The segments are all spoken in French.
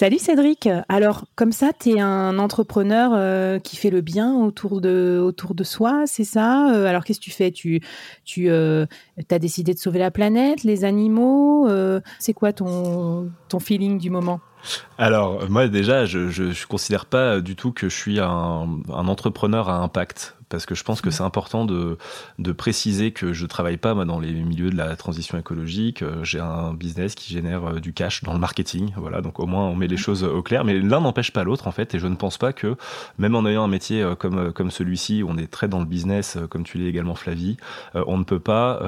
Salut Cédric. Alors, comme ça, tu es un entrepreneur euh, qui fait le bien autour de, autour soi, c'est ça? Euh, Alors, qu'est-ce que tu fais? Tu, tu euh, as décidé de sauver la planète, les animaux C'est quoi ton feeling du moment? Alors, moi déjà, je ne considère pas du tout que je suis un, un entrepreneur à impact parce que je pense que mm. c'est important de, de, préciser que je travaille pas moi, dans les milieux de la transition écologique. Euh, j'ai un business qui génère euh, du cash dans le marketing. Voilà, donc au moins on met les mm. choses au clair. Mais l'un n'empêche pas l'autre en fait. Et je ne pense pas que même en ayant un métier euh, comme, comme celui-ci, on est très dans le business, comme tu l'es également Flavie, on ne peut pas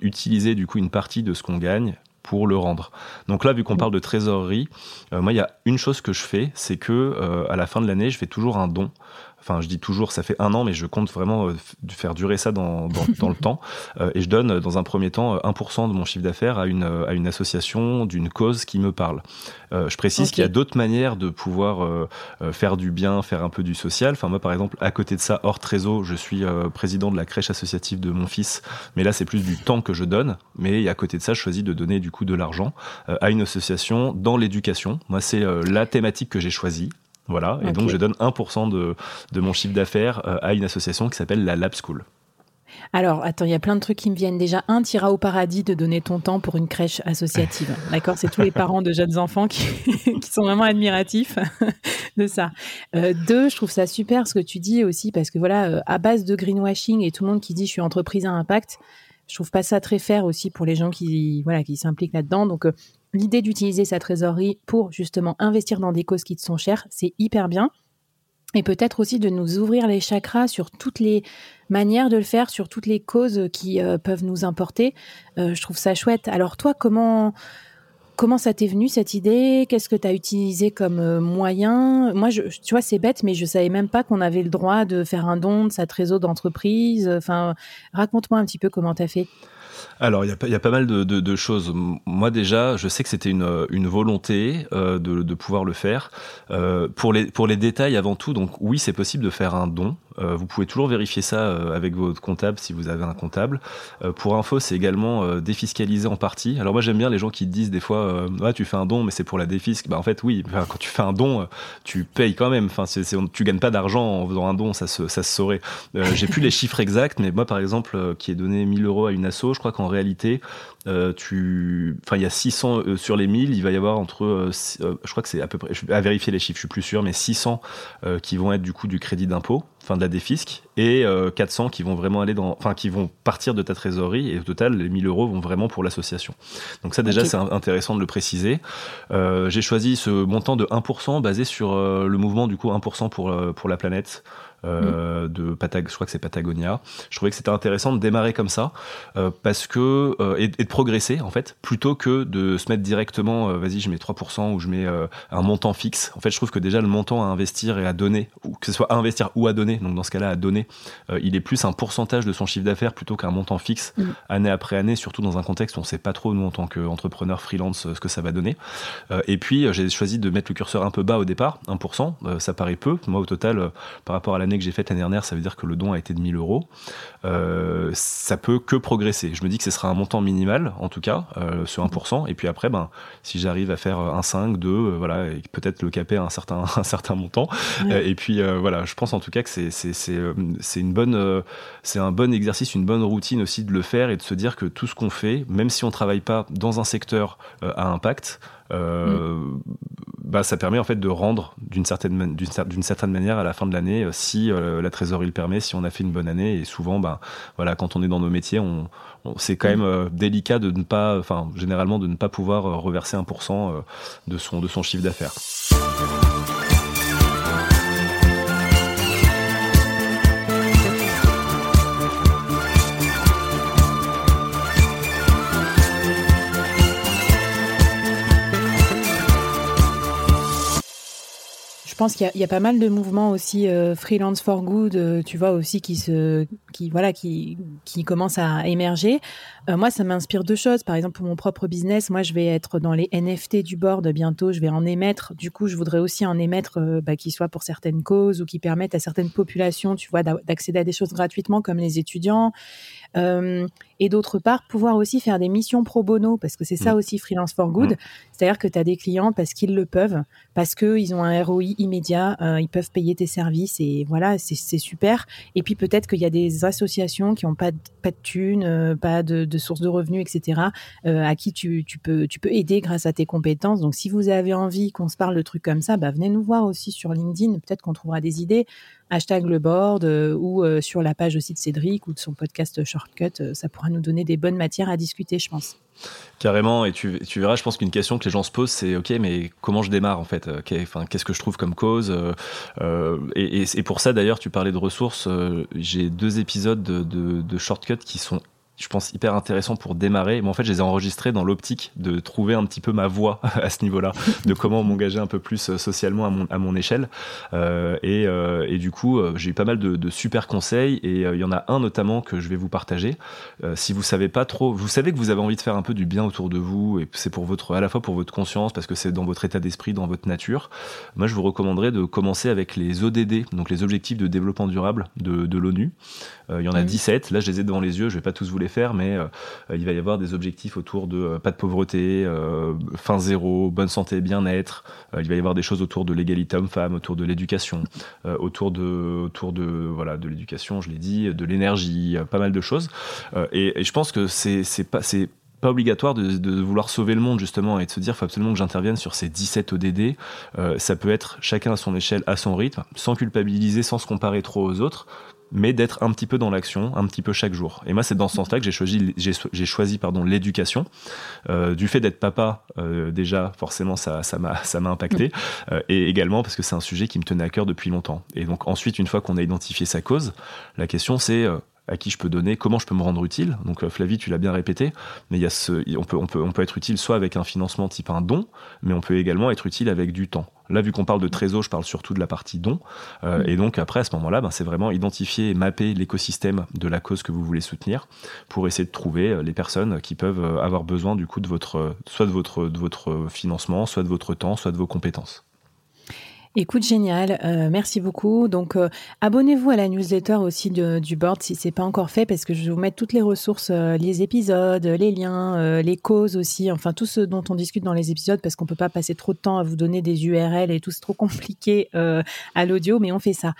utiliser du coup une partie de ce qu'on gagne pour le rendre. Donc là, vu qu'on parle de trésorerie, moi, il y a une chose que je fais, c'est que à la fin de l'année, je fais toujours un don enfin je dis toujours ça fait un an mais je compte vraiment euh, faire durer ça dans, dans, le temps euh, et je donne euh, dans un premier temps 1% de mon chiffre d'affaires à une, à une association d'une cause qui me parle. je précise qu'il y a d'autres manières de pouvoir faire du bien, faire un peu du social. Enfin moi par exemple à côté de ça hors trésor je suis président de la crèche associative de mon fils mais là c'est plus du temps que je donne mais à côté de ça je choisis de donner du coup de l'argent à une association dans l'éducation. Moi c'est la thématique que j'ai choisie voilà, et donc je donne 1% de, de, mon chiffre d'affaires euh, à une association qui s'appelle la Lab School. Alors, attends, il y a plein de trucs qui me viennent. Déjà, un, tira au paradis de donner ton temps pour une crèche associative. D'accord C'est tous les parents de jeunes enfants qui, qui sont vraiment admiratifs de ça. Euh, deux, je trouve ça super ce que tu dis aussi, parce que voilà, euh, à base de greenwashing et tout le monde qui dit je suis entreprise à impact, je trouve pas ça très fair aussi pour les gens qui voilà qui s'impliquent là-dedans. Donc l'idée d'utiliser sa trésorerie pour justement investir dans des causes qui te sont chères, c'est hyper bien. Et peut-être aussi de nous ouvrir les chakras sur toutes les manières de le faire, sur toutes les causes qui euh, peuvent nous importer. Euh, je trouve ça chouette. Alors toi, comment comment ça t'est venu cette idée? Qu'est-ce que tu as utilisé comme euh, moyen? Moi, je, tu vois, c'est bête, mais je savais même pas qu'on avait le droit de faire un don de sa trésorerie d'entreprise. Enfin, raconte-moi un petit peu comment tu as fait. Alors, il y, a pas mal de, choses. Moi, déjà, je sais que c'était une, volonté euh, de, pouvoir le faire. Euh, pour, les, pour les détails, avant tout, donc oui, c'est possible de faire un don. Euh, vous pouvez toujours vérifier ça avec votre comptable si vous avez un comptable. pour info, c'est également défiscalisé en partie. Alors moi, j'aime bien les gens qui disent des fois, ah, tu fais un don, mais c'est pour la défisque. Bah, en fait, oui, quand tu fais un don, tu payes quand même. Enfin, tu gagnes pas d'argent en faisant un don, ça se, ça se saurait. J'ai plus les chiffres exacts, mais moi, par exemple, qui ai donné 1000 euros à une asso, je crois qu'en réalité, euh, tu, enfin, il y a 600 euh, sur les 1000, il va y avoir entre, euh, je crois que c'est à peu près, à vérifier les chiffres, je suis plus sûr, mais 600 qui vont être du coup du crédit d'impôt, enfin de la défisque, et 400 qui vont vraiment aller dans, enfin, qui vont partir de ta trésorerie, et au total, les 1000 euros vont vraiment pour l'association. Donc ça, déjà, c'est intéressant de le préciser. J'ai choisi ce montant de 1% basé sur le mouvement du coup 1% pour, pour la planète. Euh, de Patag je crois que c'est Patagonia. Je trouvais que c'était intéressant de démarrer comme ça euh, parce que euh, et, de progresser en fait plutôt que de se mettre directement vas-y je mets 3% ou je mets un montant fixe. En fait, je trouve que déjà le montant à investir et à donner ou que ce soit à investir ou à donner, donc dans ce cas-là à donner, il est plus un pourcentage de son chiffre d'affaires plutôt qu'un montant fixe mm. année après année, surtout dans un contexte où on sait pas trop nous en tant qu'entrepreneur freelance ce que ça va donner. et puis j'ai choisi de mettre le curseur un peu bas au départ, 1%, ça paraît peu. Moi au total par rapport à la l'année que j'ai faite l'année dernière, ça veut dire que le don a été de 1000 euros. Euh, ça peut que progresser. Je me dis que ce sera un montant minimal, en tout cas, euh, sur 1%. Et puis après, ben, si j'arrive à faire un 5, 2, euh, voilà, et peut-être le caper à un certain, un certain montant. et puis voilà, je pense en tout cas que c'est, c'est, c'est, c'est une bonne, c'est un bon exercice, une bonne routine aussi de le faire et de se dire que tout ce qu'on fait, même si on travaille pas dans un secteur à impact, mm. Bah, ça permet en fait de rendre d'une certaine, d'une, certaine manière à la fin de l'année si la trésorerie le permet, si on a fait une bonne année. Et souvent, bah, voilà, quand on est dans nos métiers, on, c'est quand même euh, délicat de ne pas, enfin, généralement de ne pas pouvoir euh, reverser 1% euh, de son, de son chiffre d'affaires. Je pense qu'il y, a pas mal de mouvements aussi euh, freelance for good, euh, tu vois aussi qui se, qui voilà, qui qui commencent à émerger. Euh, moi, ça m'inspire deux choses. Par exemple, pour mon propre business, moi, je vais être dans les NFT du board bientôt. Je vais en émettre. Du coup, je voudrais aussi en émettre bah, qui soient pour certaines causes ou qui permettent à certaines populations, tu vois, d'accéder à des choses gratuitement, comme les étudiants. Euh, et d'autre part, pouvoir aussi faire des missions pro bono, parce que c'est ça mm. aussi Freelance for Good. Mm. C'est-à-dire que tu as des clients parce qu'ils le peuvent, parce qu'ils ont un ROI immédiat, euh, ils peuvent payer tes services et voilà, c'est super. Et puis peut-être qu'il y a des associations qui n'ont pas, de, thunes, euh, pas de, sources de revenus, etc., à qui tu, tu, peux, tu peux aider grâce à tes compétences. Donc si vous avez envie qu'on se parle de trucs comme ça, bah, venez nous voir aussi sur LinkedIn, peut-être qu'on trouvera des idées hashtag le board euh, ou euh, sur la page aussi de Cédric ou de son podcast Shortcut. Euh, ça pourra nous donner des bonnes matières à discuter, je pense. Carrément, et tu, verras, je pense qu'une question que les gens se posent, c'est ok, mais comment je démarre en fait enfin, Qu'est-ce que je trouve comme cause et, et, pour ça, d'ailleurs, tu parlais de ressources. J'ai deux épisodes de, de, de Shortcut qui sont je pense, hyper intéressant pour démarrer. Mais en fait, je les ai enregistrés dans l'optique de trouver un petit peu ma voie à ce niveau-là, de comment m'engager un peu plus euh, socialement à mon, à mon échelle. Euh, et, euh, et, du coup, j'ai eu pas mal de, de super conseils et il y en a un notamment que je vais vous partager. si vous savez pas trop, vous savez que vous avez envie de faire un peu du bien autour de vous et c'est pour votre, à la fois pour votre conscience parce que c'est dans votre état d'esprit, dans votre nature. Moi, je vous recommanderais de commencer avec les ODD, donc les objectifs de développement durable de, de l'ONU. Il y en a 17. Là, je les ai devant les yeux. Je vais pas tous vous les faire, mais euh, il va y avoir des objectifs autour de euh, pas de pauvreté, euh, fin zéro, bonne santé, bien-être. il va y avoir des choses autour de l'égalité homme-femme, autour de l'éducation, autour de, autour de voilà, de l'éducation, je l'ai dit, de l'énergie, pas mal de choses. Et, je pense que c'est pas c'est pas obligatoire de, vouloir sauver le monde justement et de se dire faut absolument que j'intervienne sur ces 17 ODD. ça peut être chacun à son échelle, à son rythme, sans culpabiliser, sans se comparer trop aux autres mais d'être un petit peu dans l'action, un petit peu chaque jour. Et moi, c'est dans ce sens-là que j'ai choisi, j'ai, choisi pardon l'éducation. Euh, du fait d'être papa, euh, déjà, forcément, ça, ça m'a, ça m'a impacté, euh, et également parce que c'est un sujet qui me tenait à cœur depuis longtemps. Et donc ensuite, une fois qu'on a identifié sa cause, la question c'est euh, à qui je peux donner, comment je peux me rendre utile. Donc euh, Flavie, tu l'as bien répété, mais il y a ce, on peut, on peut, on peut être utile soit avec un financement type un don, mais on peut également être utile avec du temps. Là, vu qu'on parle de trésor, je parle surtout de la partie don. Euh, et donc après, à ce moment-là, ben, c'est vraiment identifier et mapper l'écosystème de la cause que vous voulez soutenir pour essayer de trouver euh, les personnes qui peuvent avoir besoin du coup de votre, soit de votre, de votre financement, soit de votre temps, soit de vos compétences. Écoute, génial. Euh, merci beaucoup. Donc, euh, abonnez-vous à la newsletter aussi du board si c'est pas encore fait, parce que je vais vous mettre toutes les ressources, euh, les épisodes, les liens, les causes aussi, enfin tout ce dont on discute dans les épisodes, parce qu'on peut pas passer trop de temps à vous donner des URL et tout, c'est trop compliqué à l'audio, mais on fait ça.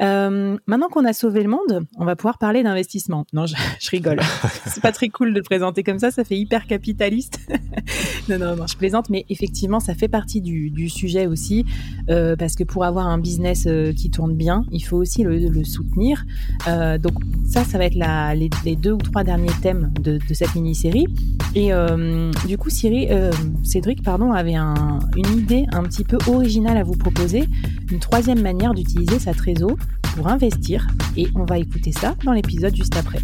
Euh, maintenant qu'on a sauvé le monde, on va pouvoir parler d'investissement. Non, je, je rigole. c'est pas très cool de le présenter comme ça, ça fait hyper capitaliste. non, non, non, je plaisante, mais effectivement, ça fait partie du, du sujet aussi, euh, parce que pour avoir un business euh, qui tourne bien, il faut aussi le, le soutenir. Euh, donc ça, ça va être la, les, les, deux ou trois derniers thèmes de, de cette mini-série. Et euh, du coup, Cyril, euh, Cédric, pardon, avait un, une idée un petit peu originale à vous proposer, une troisième manière d'utiliser sa trésor investir et on va écouter ça dans l'épisode juste après.